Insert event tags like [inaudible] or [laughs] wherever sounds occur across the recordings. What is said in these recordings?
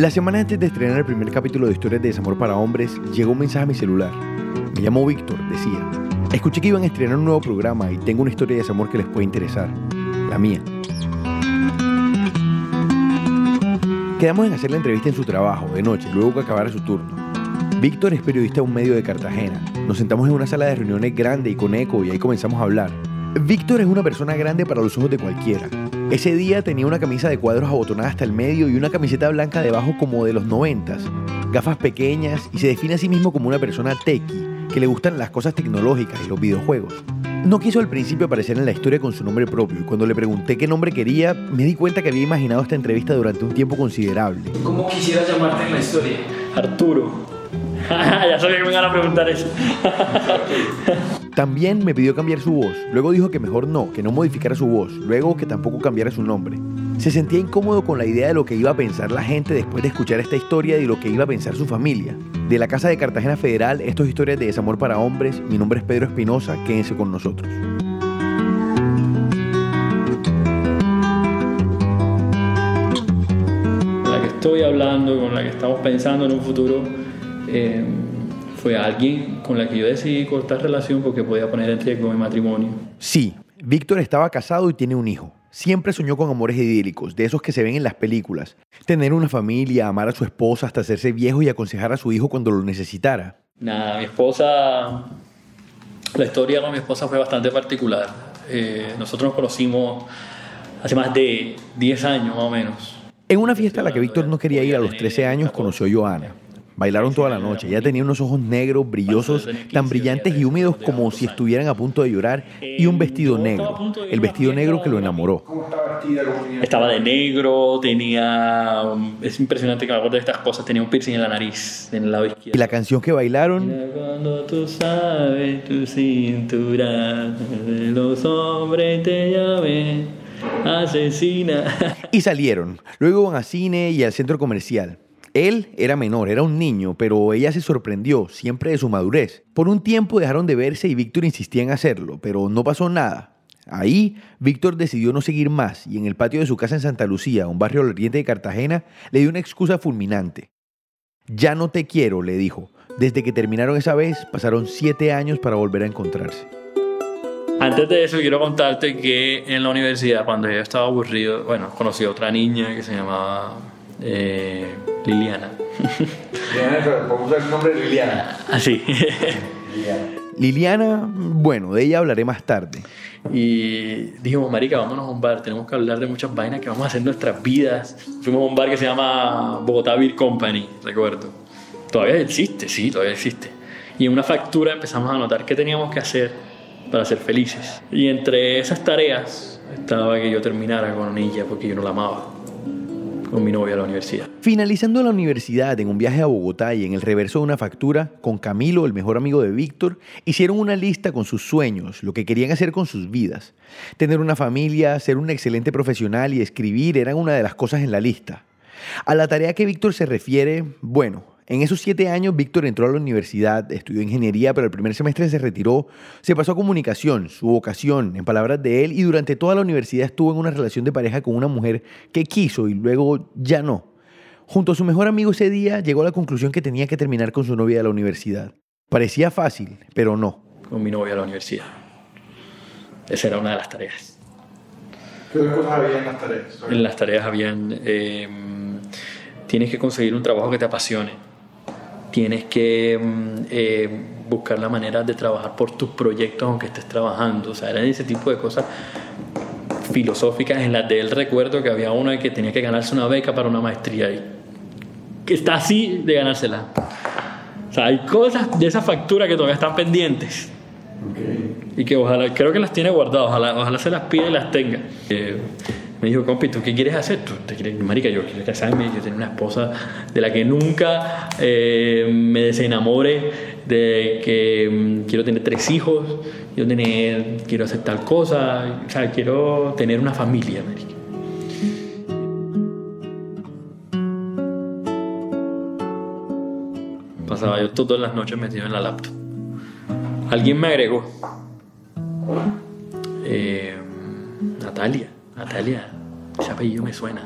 La semana antes de estrenar el primer capítulo de Historias de Desamor para Hombres, llegó un mensaje a mi celular. Me llamó Víctor, decía. Escuché que iban a estrenar un nuevo programa y tengo una historia de desamor que les puede interesar. La mía. Quedamos en hacer la entrevista en su trabajo, de noche, luego que acabara su turno. Víctor es periodista de un medio de Cartagena. Nos sentamos en una sala de reuniones grande y con eco y ahí comenzamos a hablar. Víctor es una persona grande para los ojos de cualquiera. Ese día tenía una camisa de cuadros abotonada hasta el medio y una camiseta blanca debajo como de los noventas, gafas pequeñas y se define a sí mismo como una persona techie, que le gustan las cosas tecnológicas y los videojuegos. No quiso al principio aparecer en la historia con su nombre propio y cuando le pregunté qué nombre quería, me di cuenta que había imaginado esta entrevista durante un tiempo considerable. ¿Cómo quisieras llamarte en la historia? Arturo. [laughs] ya sabía que me iban a preguntar eso. [laughs] También me pidió cambiar su voz. Luego dijo que mejor no, que no modificara su voz. Luego que tampoco cambiara su nombre. Se sentía incómodo con la idea de lo que iba a pensar la gente después de escuchar esta historia y de lo que iba a pensar su familia. De la Casa de Cartagena Federal, esto es historias de desamor para hombres. Mi nombre es Pedro Espinosa. Quédense con nosotros. La que estoy hablando, con la que estamos pensando en un futuro, eh, fue alguien con la que yo decidí cortar relación porque podía poner en riesgo mi matrimonio. Sí, Víctor estaba casado y tiene un hijo. Siempre soñó con amores idílicos, de esos que se ven en las películas. Tener una familia, amar a su esposa hasta hacerse viejo y aconsejar a su hijo cuando lo necesitara. Nada, mi esposa, la historia con mi esposa fue bastante particular. Eh, nosotros nos conocimos hace más de 10 años más o menos. En una fiesta a la que Víctor no quería ir a los 13 años, conoció a Joana. Bailaron toda la noche. Ella tenía unos ojos negros, brillosos, tan brillantes y húmedos como si estuvieran a punto de llorar, y un vestido negro. El vestido negro que lo enamoró. ¿Cómo estaba de negro, tenía... Es impresionante que me acuerdo de estas cosas. Tenía un piercing en la nariz, en el lado Y izquierdo. la canción que bailaron, Cuando tú sabes tu cintura, los hombres te llamen asesina. y salieron. Luego iban a cine y al centro comercial. Él era menor, era un niño, pero ella se sorprendió, siempre de su madurez. Por un tiempo dejaron de verse y Víctor insistía en hacerlo, pero no pasó nada. Ahí, Víctor decidió no seguir más y en el patio de su casa en Santa Lucía, un barrio al oriente de Cartagena, le dio una excusa fulminante. Ya no te quiero, le dijo. Desde que terminaron esa vez, pasaron siete años para volver a encontrarse. Antes de eso, quiero contarte que en la universidad, cuando yo estaba aburrido, bueno, conocí a otra niña que se llamaba eh, Liliana. [laughs] Liliana, Vamos a usar el nombre de Liliana. Así. Liliana, bueno, de ella hablaré más tarde. Y dijimos, marica, vámonos a un bar, tenemos que hablar de muchas vainas que vamos a hacer en nuestras vidas. Fuimos a un bar que se llama Bogotá Beer Company, recuerdo. Todavía existe, sí, todavía existe. Y en una factura empezamos a notar qué teníamos que hacer para ser felices. Y entre esas tareas estaba que yo terminara con ella porque yo no la amaba, con mi novia a la universidad. Finalizando la universidad en un viaje a Bogotá y en el reverso de una factura, con Camilo, el mejor amigo de Víctor, hicieron una lista con sus sueños, lo que querían hacer con sus vidas. Tener una familia, ser un excelente profesional y escribir eran una de las cosas en la lista. A la tarea que Víctor se refiere, bueno, en esos siete años Víctor entró a la universidad, estudió ingeniería, pero el primer semestre se retiró, se pasó a comunicación, su vocación, en palabras de él, y durante toda la universidad estuvo en una relación de pareja con una mujer que quiso y luego ya no. Junto a su mejor amigo ese día llegó a la conclusión que tenía que terminar con su novia de la universidad. Parecía fácil, pero no. Con mi novia a la universidad. Esa era una de las tareas. ¿Qué otras cosas había en las tareas? En las tareas habían, eh, tienes que conseguir un trabajo que te apasione. Tienes que mm, eh, buscar la manera de trabajar por tus proyectos aunque estés trabajando. O sea, eran ese tipo de cosas filosóficas en las de él recuerdo que había uno que tenía que ganarse una beca para una maestría y que está así de ganársela. O sea, hay cosas de esa factura que todavía están pendientes y que ojalá, creo que las tiene guardadas, ojalá, ojalá se las pida y las tenga. Eh, me dijo, compi, ¿tú qué quieres hacer? ¿Tú te quieres, marica, yo quiero casarme, yo tengo una esposa de la que nunca eh, me desenamore, de que mm, quiero tener tres hijos, quiero, tener, quiero hacer tal cosa, o sea, quiero tener una familia, marica. Pasaba yo todas las noches metido en la laptop. Alguien me agregó. Eh, Natalia, Natalia, ese apellido me suena.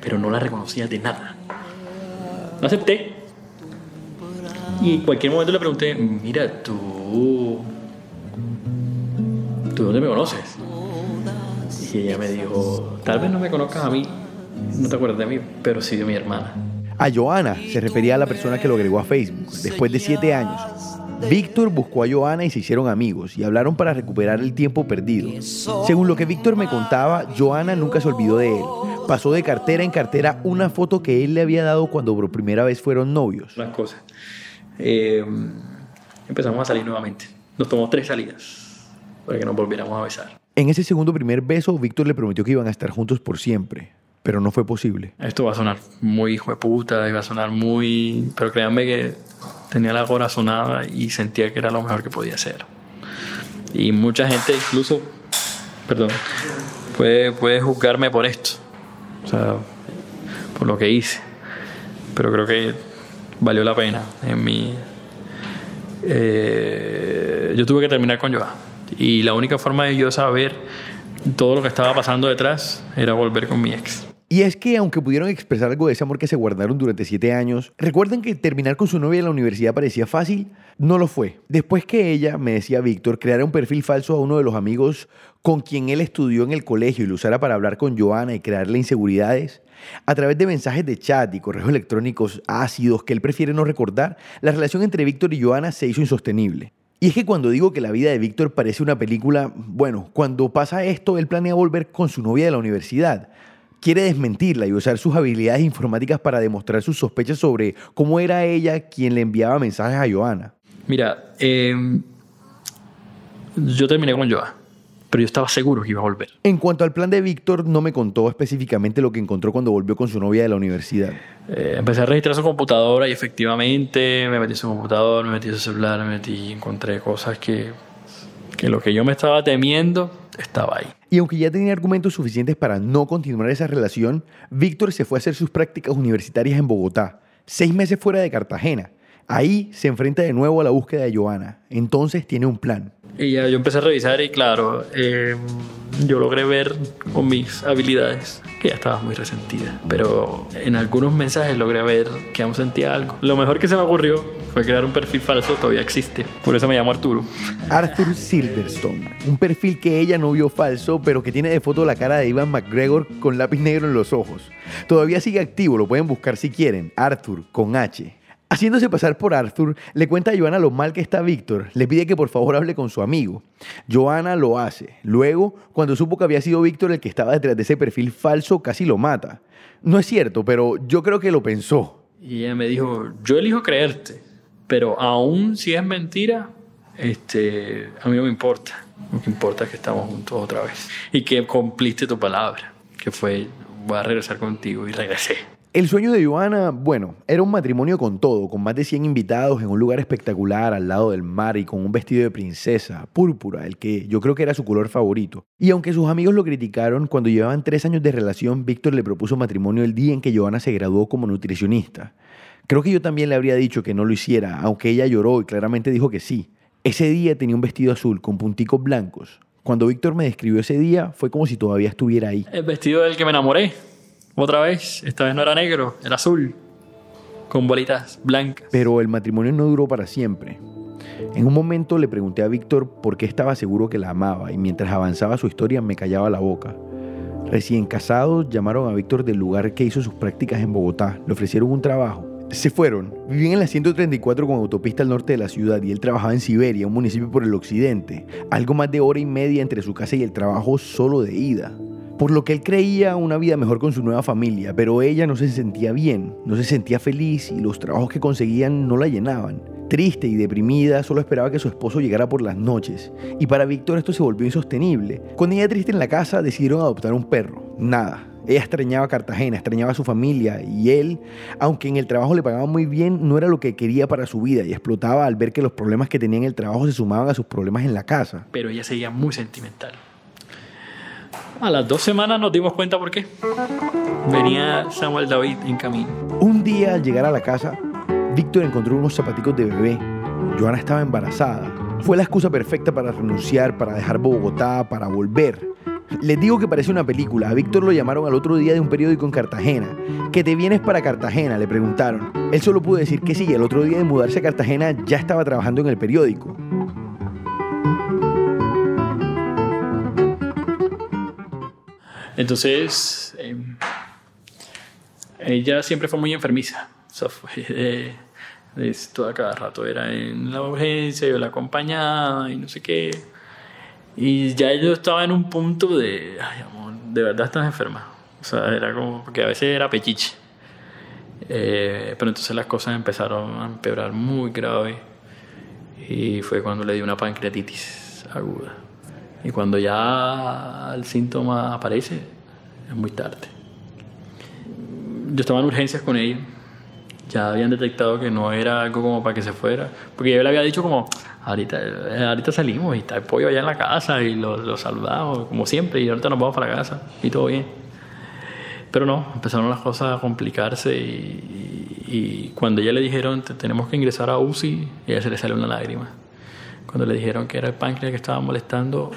pero no la reconocía de nada. No acepté. Y en cualquier momento le pregunté, mira, tú... ¿Tú dónde me conoces? Y ella me dijo, tal vez no me conozcas a mí, no te acuerdas de mí, pero sí de mi hermana. A Joana se refería a la persona que lo agregó a Facebook después de siete años. Víctor buscó a Joana y se hicieron amigos y hablaron para recuperar el tiempo perdido. Según lo que Víctor me contaba, Joana nunca se olvidó de él. Pasó de cartera en cartera una foto que él le había dado cuando por primera vez fueron novios. Las cosas. Eh, empezamos a salir nuevamente. Nos tomó tres salidas para que nos volviéramos a besar. En ese segundo primer beso, Víctor le prometió que iban a estar juntos por siempre, pero no fue posible. Esto va a sonar muy hijo de puta, iba a sonar muy... Pero créanme que tenía la corazonada y sentía que era lo mejor que podía hacer. Y mucha gente incluso, perdón, puede, puede juzgarme por esto. O sea, por lo que hice. Pero creo que valió la pena. En mi... Eh, yo tuve que terminar con Joa. Y la única forma de yo saber todo lo que estaba pasando detrás era volver con mi ex. Y es que aunque pudieron expresar algo de ese amor que se guardaron durante siete años, recuerden que terminar con su novia en la universidad parecía fácil, no lo fue. Después que ella, me decía Víctor, creara un perfil falso a uno de los amigos con quien él estudió en el colegio y lo usara para hablar con Joana y crearle inseguridades, a través de mensajes de chat y correos electrónicos ácidos que él prefiere no recordar, la relación entre Víctor y Joana se hizo insostenible. Y es que cuando digo que la vida de Víctor parece una película, bueno, cuando pasa esto, él planea volver con su novia de la universidad. Quiere desmentirla y usar sus habilidades informáticas para demostrar sus sospechas sobre cómo era ella quien le enviaba mensajes a Joana. Mira, eh, yo terminé con Joa, pero yo estaba seguro que iba a volver. En cuanto al plan de Víctor, no me contó específicamente lo que encontró cuando volvió con su novia de la universidad. Eh, empecé a registrar su computadora y efectivamente me metí en su computador, me metí en su celular, me metí y encontré cosas que, que lo que yo me estaba temiendo estaba ahí. Y aunque ya tenía argumentos suficientes para no continuar esa relación, Víctor se fue a hacer sus prácticas universitarias en Bogotá, seis meses fuera de Cartagena. Ahí se enfrenta de nuevo a la búsqueda de Joana. Entonces tiene un plan. Y ya yo empecé a revisar y claro, eh, yo logré ver con mis habilidades que ya estaba muy resentida. Pero en algunos mensajes logré ver que aún sentía algo. Lo mejor que se me ocurrió fue crear un perfil falso, todavía existe. Por eso me llamo Arturo. Arthur Silverstone, un perfil que ella no vio falso, pero que tiene de foto la cara de Ivan McGregor con lápiz negro en los ojos. Todavía sigue activo, lo pueden buscar si quieren. Arthur con H. Haciéndose pasar por Arthur, le cuenta a Joana lo mal que está Víctor. Le pide que por favor hable con su amigo. Joana lo hace. Luego, cuando supo que había sido Víctor el que estaba detrás de ese perfil falso, casi lo mata. No es cierto, pero yo creo que lo pensó. Y ella me dijo, yo elijo creerte, pero aún si es mentira, este, a mí no me importa. Lo que importa es que estamos juntos otra vez. Y que cumpliste tu palabra, que fue, voy a regresar contigo y regresé. El sueño de Joana, bueno, era un matrimonio con todo, con más de 100 invitados en un lugar espectacular al lado del mar y con un vestido de princesa, púrpura, el que yo creo que era su color favorito. Y aunque sus amigos lo criticaron, cuando llevaban tres años de relación, Víctor le propuso matrimonio el día en que Joana se graduó como nutricionista. Creo que yo también le habría dicho que no lo hiciera, aunque ella lloró y claramente dijo que sí. Ese día tenía un vestido azul con punticos blancos. Cuando Víctor me describió ese día, fue como si todavía estuviera ahí. El vestido del que me enamoré. Otra vez, esta vez no era negro, era azul, con bolitas blancas. Pero el matrimonio no duró para siempre. En un momento le pregunté a Víctor por qué estaba seguro que la amaba y mientras avanzaba su historia me callaba la boca. Recién casados llamaron a Víctor del lugar que hizo sus prácticas en Bogotá, le ofrecieron un trabajo. Se fueron, vivían en la 134 con autopista al norte de la ciudad y él trabajaba en Siberia, un municipio por el occidente, algo más de hora y media entre su casa y el trabajo solo de ida por lo que él creía una vida mejor con su nueva familia, pero ella no se sentía bien, no se sentía feliz y los trabajos que conseguían no la llenaban. Triste y deprimida, solo esperaba que su esposo llegara por las noches. Y para Víctor esto se volvió insostenible. Con ella triste en la casa, decidieron adoptar un perro. Nada. Ella extrañaba Cartagena, extrañaba a su familia y él, aunque en el trabajo le pagaban muy bien, no era lo que quería para su vida y explotaba al ver que los problemas que tenía en el trabajo se sumaban a sus problemas en la casa. Pero ella seguía muy sentimental. A las dos semanas nos dimos cuenta por qué. Venía Samuel David en camino. Un día al llegar a la casa, Víctor encontró unos zapaticos de bebé. Joana estaba embarazada. Fue la excusa perfecta para renunciar, para dejar Bogotá, para volver. Les digo que parece una película. A Víctor lo llamaron al otro día de un periódico en Cartagena. ¿Que te vienes para Cartagena? Le preguntaron. Él solo pudo decir que sí. El otro día de mudarse a Cartagena ya estaba trabajando en el periódico. Entonces, eh, ella siempre fue muy enfermiza. O sea, fue de, de toda cada rato. Era en la urgencia, yo la acompañaba y no sé qué. Y ya yo estaba en un punto de, ay, amor, de verdad estás enferma. O sea, era como, porque a veces era pechiche. Eh, pero entonces las cosas empezaron a empeorar muy grave. Y fue cuando le di una pancreatitis aguda. Y cuando ya el síntoma aparece, es muy tarde. Yo estaba en urgencias con ella. Ya habían detectado que no era algo como para que se fuera. Porque yo le había dicho como, ahorita, eh, ahorita salimos y está el pollo allá en la casa y lo, lo saludamos, como siempre, y ahorita nos vamos para la casa y todo bien. Pero no, empezaron las cosas a complicarse y, y, y cuando ya le dijeron, "Te- tenemos que ingresar a UCI, ella se le salió una lágrima. Cuando le dijeron que era el páncreas que estaba molestando,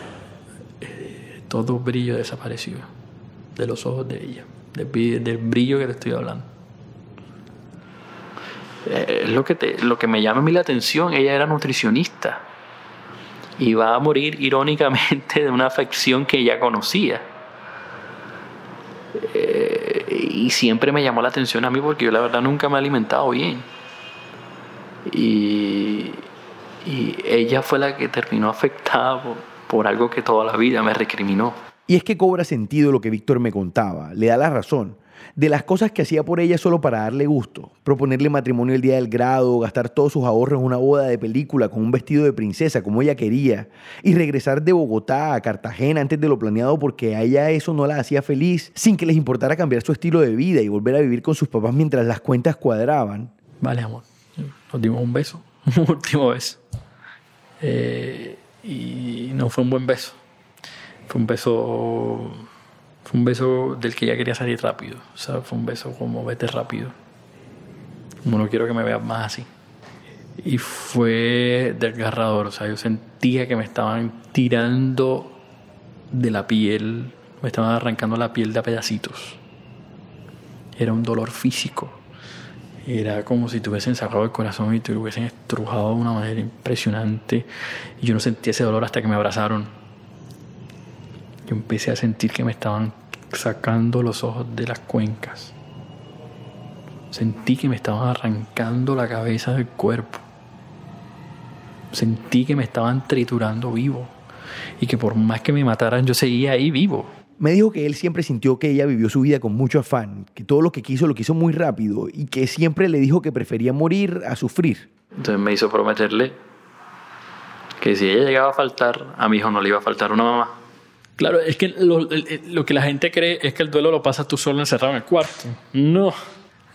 eh, todo brillo desapareció de los ojos de ella, del, bri- del brillo que te estoy hablando. Eh, Es lo que, te- lo que me llama a mí la atención, ella era nutricionista y va a morir irónicamente de una afección que ella conocía. Eh, y siempre me llamó la atención a mí porque yo la verdad nunca me he alimentado bien. Y, y ella fue la que terminó afectada por, por algo que toda la vida me recriminó. Y es que cobra sentido lo que Víctor me contaba, le da la razón. De las cosas que hacía por ella solo para darle gusto, proponerle matrimonio el día del grado, gastar todos sus ahorros en una boda de película con un vestido de princesa como ella quería, y regresar de Bogotá a Cartagena antes de lo planeado porque a ella eso no la hacía feliz, sin que les importara cambiar su estilo de vida y volver a vivir con sus papás mientras las cuentas cuadraban. Vale, amor. Nos dimos un beso, [laughs] un último beso. Eh, y no fue un buen beso. Fue un beso. Fue un beso del que ya quería salir rápido. O sea, fue un beso como vete rápido. Como no quiero que me veas más así. Y fue desgarrador. O sea, yo sentía que me estaban tirando de la piel. Me estaban arrancando la piel de a pedacitos. Era un dolor físico. Era como si te hubiesen sacado el corazón y te hubiesen estrujado de una manera impresionante. Y yo no sentí ese dolor hasta que me abrazaron. Yo empecé a sentir que me estaban sacando los ojos de las cuencas. Sentí que me estaban arrancando la cabeza del cuerpo. Sentí que me estaban triturando vivo. Y que por más que me mataran, yo seguía ahí vivo. Me dijo que él siempre sintió que ella vivió su vida con mucho afán, que todo lo que quiso lo quiso muy rápido y que siempre le dijo que prefería morir a sufrir. Entonces me hizo prometerle que si ella llegaba a faltar, a mi hijo no le iba a faltar una mamá. Claro, es que lo, lo que la gente cree es que el duelo lo pasas tú solo encerrado en el cuarto. No,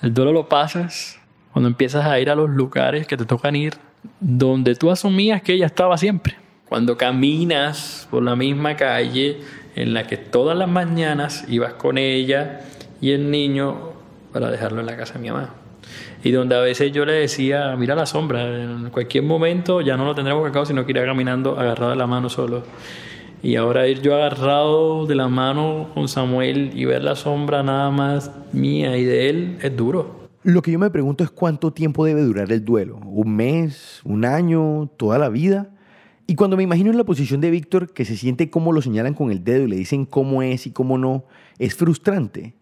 el duelo lo pasas cuando empiezas a ir a los lugares que te tocan ir, donde tú asumías que ella estaba siempre. Cuando caminas por la misma calle en la que todas las mañanas ibas con ella y el niño para dejarlo en la casa de mi mamá. Y donde a veces yo le decía, mira la sombra, en cualquier momento ya no lo tendremos acabar, sino que irá caminando agarrado de la mano solo. Y ahora ir yo agarrado de la mano con Samuel y ver la sombra nada más mía y de él es duro. Lo que yo me pregunto es cuánto tiempo debe durar el duelo. ¿Un mes? ¿Un año? ¿Toda la vida? Y cuando me imagino en la posición de Víctor, que se siente cómo lo señalan con el dedo y le dicen cómo es y cómo no, es frustrante.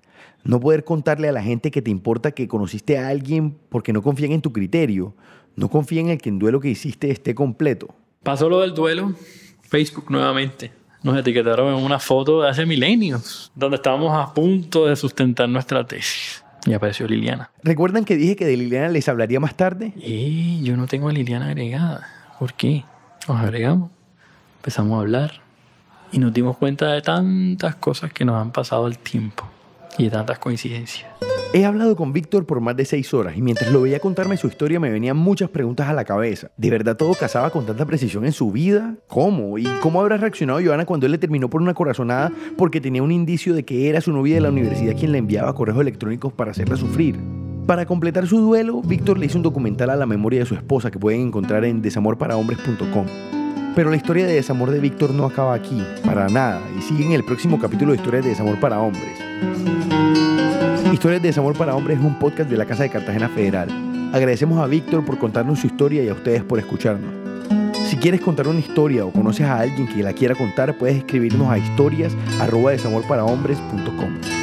No poder contarle a la gente que te importa que conociste a alguien porque no confían en tu criterio, no confían en que el duelo que hiciste esté completo. Pasó lo del duelo, Facebook nuevamente. Nos etiquetaron en una foto de hace milenios, donde estábamos a punto de sustentar nuestra tesis. Y apareció Liliana. ¿Recuerdan que dije que de Liliana les hablaría más tarde? Y yo no tengo a Liliana agregada. ¿Por qué? Nos agregamos, empezamos a hablar y nos dimos cuenta de tantas cosas que nos han pasado el tiempo y de tantas coincidencias. He hablado con Víctor por más de seis horas y mientras lo veía contarme su historia me venían muchas preguntas a la cabeza. ¿De verdad todo casaba con tanta precisión en su vida? ¿Cómo? ¿Y cómo habrá reaccionado Joana cuando él le terminó por una corazonada porque tenía un indicio de que era su novia de la universidad quien le enviaba correos electrónicos para hacerla sufrir? Para completar su duelo, Víctor le hizo un documental a la memoria de su esposa que pueden encontrar en desamorparahombres.com. Pero la historia de desamor de Víctor no acaba aquí, para nada, y sigue en el próximo capítulo de Historias de Desamor para Hombres. Historias de Desamor para Hombres es un podcast de la Casa de Cartagena Federal. Agradecemos a Víctor por contarnos su historia y a ustedes por escucharnos. Si quieres contar una historia o conoces a alguien que la quiera contar, puedes escribirnos a historias@desamorparahombres.com.